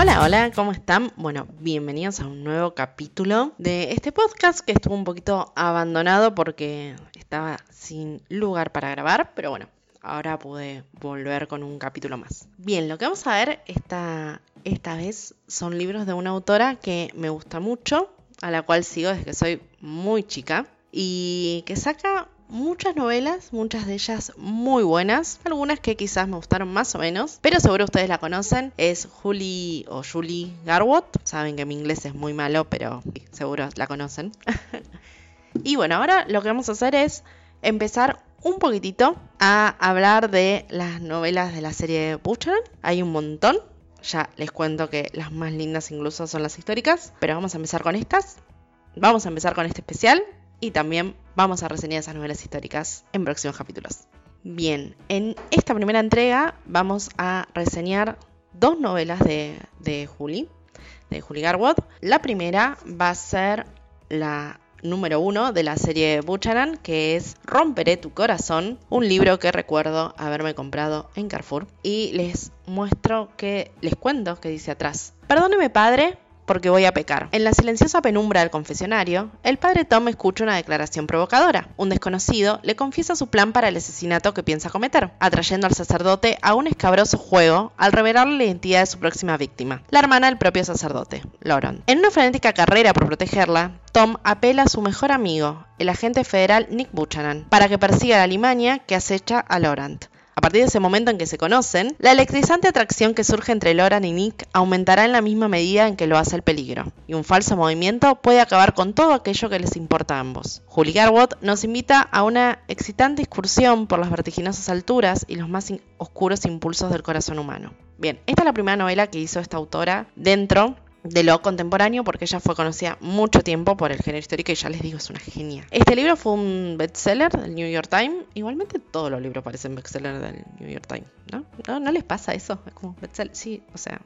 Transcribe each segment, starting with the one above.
Hola, hola, ¿cómo están? Bueno, bienvenidos a un nuevo capítulo de este podcast que estuvo un poquito abandonado porque estaba sin lugar para grabar, pero bueno, ahora pude volver con un capítulo más. Bien, lo que vamos a ver esta, esta vez son libros de una autora que me gusta mucho, a la cual sigo desde que soy muy chica y que saca muchas novelas, muchas de ellas muy buenas, algunas que quizás me gustaron más o menos, pero seguro ustedes la conocen, es Julie o Julie Garwood, saben que mi inglés es muy malo, pero seguro la conocen. y bueno, ahora lo que vamos a hacer es empezar un poquitito a hablar de las novelas de la serie Butcher. Hay un montón. Ya les cuento que las más lindas incluso son las históricas, pero vamos a empezar con estas. Vamos a empezar con este especial y también vamos a reseñar esas novelas históricas en próximos capítulos. Bien, en esta primera entrega vamos a reseñar dos novelas de, de Julie, de Julie Garwood. La primera va a ser la número uno de la serie Buchanan, que es Romperé tu corazón, un libro que recuerdo haberme comprado en Carrefour. Y les muestro que, les cuento que dice atrás. Perdóneme padre porque voy a pecar. En la silenciosa penumbra del confesionario, el padre Tom escucha una declaración provocadora. Un desconocido le confiesa su plan para el asesinato que piensa cometer, atrayendo al sacerdote a un escabroso juego al revelarle la identidad de su próxima víctima, la hermana del propio sacerdote, Lauren. En una frenética carrera por protegerla, Tom apela a su mejor amigo, el agente federal Nick Buchanan, para que persiga la limaña que acecha a Laurent. Partir de ese momento en que se conocen, la electrizante atracción que surge entre Loran y Nick aumentará en la misma medida en que lo hace el peligro, y un falso movimiento puede acabar con todo aquello que les importa a ambos. Julie Garwood nos invita a una excitante excursión por las vertiginosas alturas y los más oscuros impulsos del corazón humano. Bien, esta es la primera novela que hizo esta autora dentro de lo contemporáneo porque ella fue conocida mucho tiempo por el género histórico y ya les digo, es una genia. Este libro fue un bestseller del New York Times. Igualmente todos los libros parecen bestsellers del New York Times, ¿no? ¿no? ¿No les pasa eso? Es como bestseller, sí, o sea...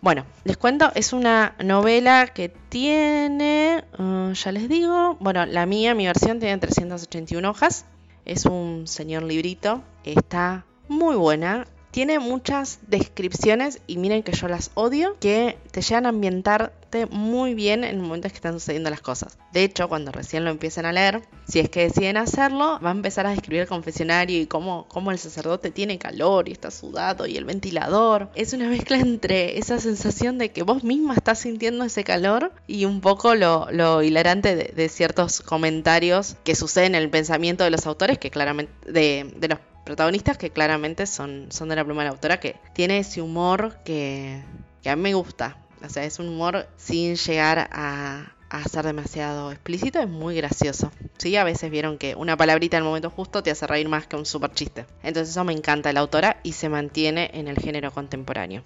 Bueno, les cuento, es una novela que tiene, uh, ya les digo, bueno, la mía, mi versión tiene 381 hojas, es un señor librito, está muy buena, tiene muchas descripciones y miren que yo las odio, que te llegan a ambientarte muy bien en momentos que están sucediendo las cosas. De hecho, cuando recién lo empiezan a leer, si es que deciden hacerlo, va a empezar a describir el confesionario y cómo, cómo el sacerdote tiene calor y está sudado y el ventilador. Es una mezcla entre esa sensación de que vos misma estás sintiendo ese calor y un poco lo, hilarante de, de, ciertos comentarios que suceden en el pensamiento de los autores, que claramente, de, de los protagonistas que claramente son, son de la pluma de la autora, que tiene ese humor que, que a mí me gusta. O sea, es un humor sin llegar a, a ser demasiado explícito, es muy gracioso. Sí, a veces vieron que una palabrita en el momento justo te hace reír más que un super chiste. Entonces eso me encanta la autora y se mantiene en el género contemporáneo.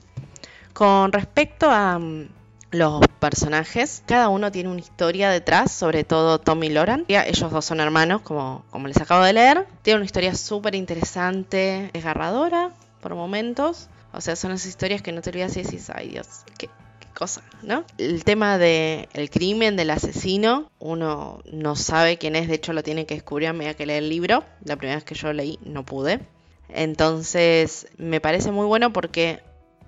Con respecto a mm, los personajes, cada uno tiene una historia detrás, sobre todo Tommy y Loran. Ellos dos son hermanos, como, como les acabo de leer. Tiene una historia súper interesante, desgarradora por momentos. O sea, son esas historias que no te olvidas y decís, ay Dios, qué, cosa, ¿no? El tema del el crimen del asesino, uno no sabe quién es, de hecho lo tiene que descubrir a medida que lee el libro. La primera vez que yo leí no pude. Entonces, me parece muy bueno porque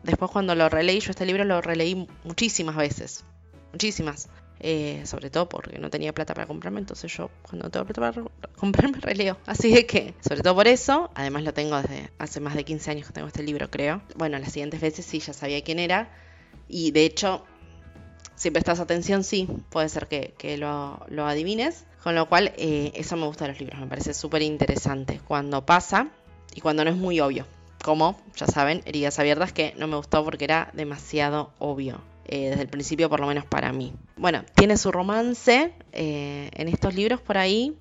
después cuando lo releí, yo este libro lo releí muchísimas veces, muchísimas. Eh, sobre todo porque no tenía plata para comprarme, entonces yo cuando tengo plata para comprarme releo. Así de que, sobre todo por eso, además lo tengo desde hace más de 15 años que tengo este libro, creo. Bueno, las siguientes veces sí ya sabía quién era. Y de hecho, si prestas atención, sí, puede ser que, que lo, lo, adivines. Con lo cual, eh, eso me gusta de los libros, me parece súper interesante cuando pasa y cuando no es muy obvio como, ya saben, heridas abiertas que no me gustó porque era demasiado obvio. Eh, desde el principio, por lo menos para mí. Bueno, tiene su romance eh, en estos libros por ahí.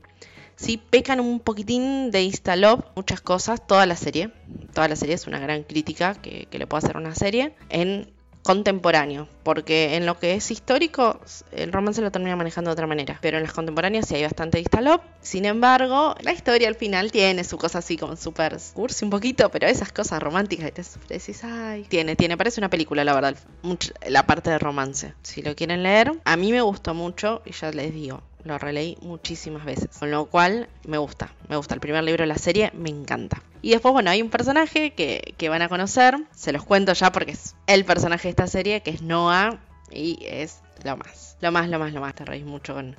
Sí, pecan un poquitín de Instalop, muchas cosas, toda la serie. Toda la serie es una gran crítica que, que le puedo hacer a una serie. En contemporáneo, porque en lo que es histórico el romance lo termina manejando de otra manera, pero en las contemporáneas sí hay bastante distalop. Sin embargo, la historia al final tiene su cosa así como súper cursi un poquito, pero esas cosas románticas te ay, tiene, tiene, parece una película la verdad, la parte de romance. Si lo quieren leer, a mí me gustó mucho y ya les digo, lo releí muchísimas veces. Con lo cual me gusta, me gusta. El primer libro de la serie me encanta. Y después, bueno, hay un personaje que, que van a conocer. Se los cuento ya porque es el personaje de esta serie, que es Noah. Y es lo más. Lo más, lo más, lo más. Te reís mucho con,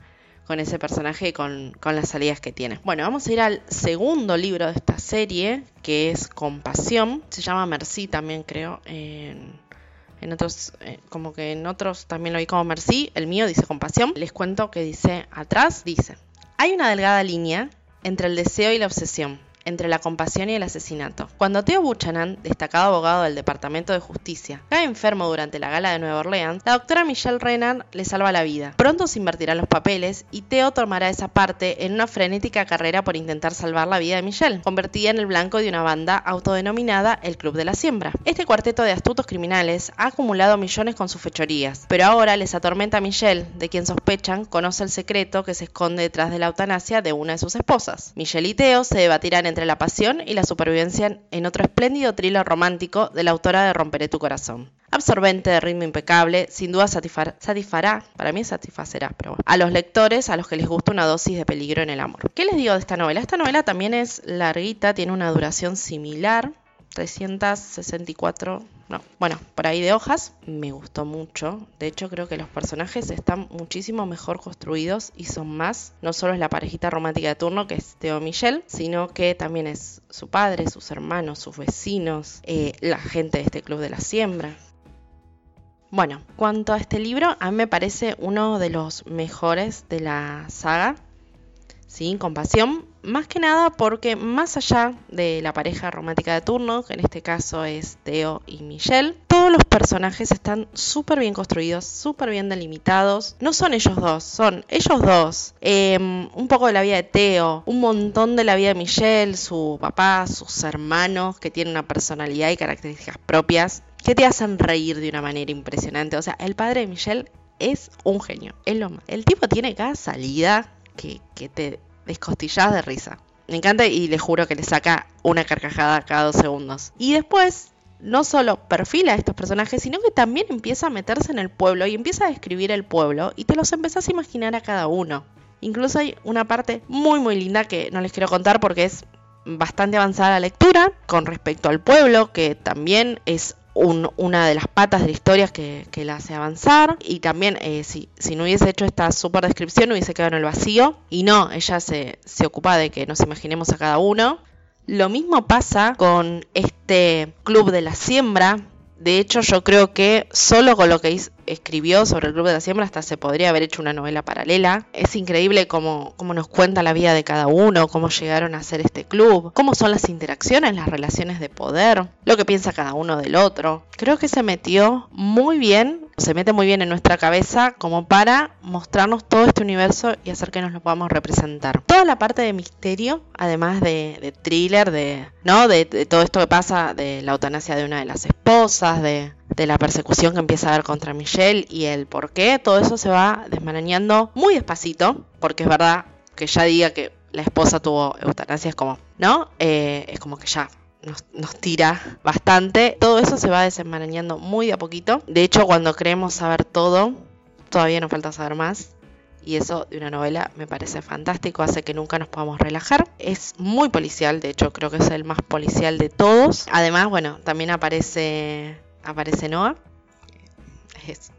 con ese personaje y con, con, las salidas que tiene. Bueno, vamos a ir al segundo libro de esta serie, que es Compasión. Se llama Merci también, creo. En en otros, eh, como que en otros también lo vi como Merci, el mío dice compasión. Les cuento que dice atrás, dice, hay una delgada línea entre el deseo y la obsesión entre la compasión y el asesinato. Cuando Theo Buchanan, destacado abogado del Departamento de Justicia, cae enfermo durante la gala de Nueva Orleans, la doctora Michelle Renan le salva la vida. Pronto se invertirán los papeles y Theo tomará esa parte en una frenética carrera por intentar salvar la vida de Michelle, convertida en el blanco de una banda autodenominada el Club de la Siembra. Este cuarteto de astutos criminales ha acumulado millones con sus fechorías, pero ahora les atormenta a Michelle, de quien sospechan conoce el secreto que se esconde detrás de la eutanasia de una de sus esposas. Michelle y Theo se debatirán entre la pasión y la supervivencia en otro espléndido thriller romántico de la autora de Romperé tu corazón. Absorbente, de ritmo impecable, sin duda satisfará, para mí satisfacerá, pero a los lectores a los que les gusta una dosis de peligro en el amor. ¿Qué les digo de esta novela? Esta novela también es larguita, tiene una duración similar, 364 no, bueno, por ahí de hojas, me gustó mucho. De hecho, creo que los personajes están muchísimo mejor construidos y son más. No solo es la parejita romántica de turno, que es Theo Michelle, sino que también es su padre, sus hermanos, sus vecinos, eh, la gente de este club de la siembra. Bueno, cuanto a este libro, a mí me parece uno de los mejores de la saga. Sí, compasión más que nada porque más allá de la pareja romántica de turno, que en este caso es Theo y Michelle, todos los personajes están súper bien construidos, súper bien delimitados. No son ellos dos, son ellos dos. Em, un poco de la vida de Theo, un montón de la vida de Michelle, su papá, sus hermanos, que tienen una personalidad y características propias que te hacen reír de una manera impresionante. O sea, el padre de Michelle es un genio, es lo más. El tipo tiene cada salida que, te descostilladas de risa. Me encanta y le juro que le saca una carcajada cada dos segundos. Y después, no solo perfila a estos personajes, sino que también empieza a meterse en el pueblo y empieza a describir el pueblo y te los empezás a imaginar a cada uno. Incluso hay una parte muy muy linda que no les quiero contar porque es bastante avanzada la lectura con respecto al pueblo, que también es una de las patas de la historia que, la hace avanzar. Y también, eh, si, si, no hubiese hecho esta super descripción, hubiese quedado en el vacío. Y no, ella se, se ocupa de que nos imaginemos a cada uno. Lo mismo pasa con este club de la siembra, de hecho, yo creo que solo con lo que escribió sobre el Club de la Siembra hasta se podría haber hecho una novela paralela. Es increíble cómo, cómo nos cuenta la vida de cada uno, cómo llegaron a ser este club, cómo son las interacciones, las relaciones de poder, lo que piensa cada uno del otro. Creo que se metió muy bien se mete muy bien en nuestra cabeza como para mostrarnos todo este universo y hacer que nos lo podamos representar. Toda la parte de misterio, además de, thriller, de, ¿no? De, todo esto que pasa, de la eutanasia de una de las esposas, de, de la persecución que empieza a haber contra Michelle y el por qué, todo eso se va desmarañando muy despacito, porque es verdad que ya diga que la esposa tuvo eutanasia es como, ¿no? Eh, es como que ya nos, tira bastante. Todo eso se va desenmarañando muy de a poquito. De hecho, cuando creemos saber todo, todavía nos falta saber más. Y eso de una novela me parece fantástico, hace que nunca nos podamos relajar. Es muy policial, de hecho creo que es el más policial de todos. Además, bueno, también aparece, aparece Noah. Es,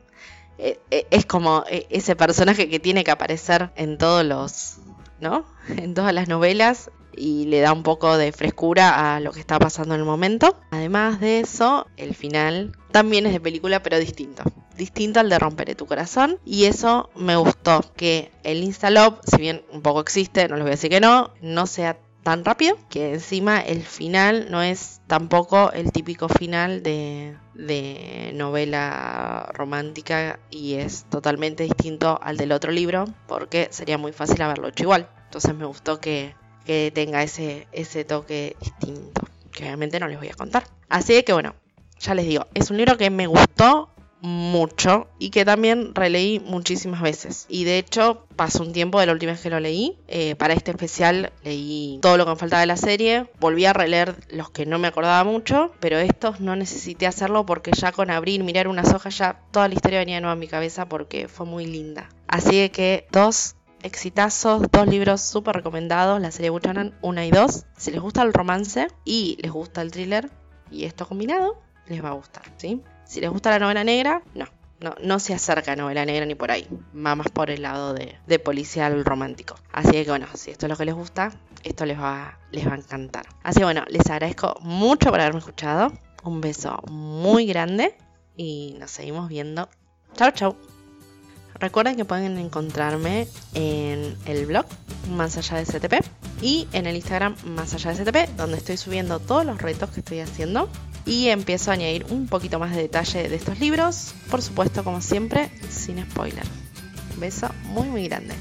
es, es como ese personaje que tiene que aparecer en todos los, ¿no? En todas las novelas y le da un poco de frescura a lo que está pasando en el momento. Además de eso, el final también es de película, pero distinto. Distinto al de Romperé tu corazón. Y eso me gustó. Que el Instalop, si bien un poco existe, no les voy a decir que no, no sea tan rápido. Que encima el final no es tampoco el típico final de, de novela romántica y es totalmente distinto al del otro libro. Porque sería muy fácil haberlo hecho igual. Entonces me gustó que que tenga ese, ese toque distinto, que obviamente no les voy a contar. Así que bueno, ya les digo, es un libro que me gustó mucho y que también releí muchísimas veces. Y de hecho pasó un tiempo de la última vez que lo leí. Eh, para este especial leí todo lo que me faltaba de la serie. Volví a releer los que no me acordaba mucho, pero estos no necesité hacerlo porque ya con abrir, mirar unas hojas, ya toda la historia venía de nuevo a mi cabeza porque fue muy linda. Así que dos exitazos, dos libros súper recomendados, la serie Buchanan 1 y 2. Si les gusta el romance y les gusta el thriller y esto combinado, les va a gustar, ¿sí? Si les gusta la novela negra, no. No, no se acerca a novela negra ni por ahí. Va más por el lado de, de policial romántico. Así que bueno, si esto es lo que les gusta, esto les va, les va a encantar. Así que bueno, les agradezco mucho por haberme escuchado. Un beso muy grande y nos seguimos viendo. Chau, chau. Recuerden que pueden encontrarme en el blog Más allá de STP y en el Instagram Más allá de STP, donde estoy subiendo todos los retos que estoy haciendo y empiezo a añadir un poquito más de detalle de estos libros, por supuesto como siempre, sin spoiler. beso muy muy grande.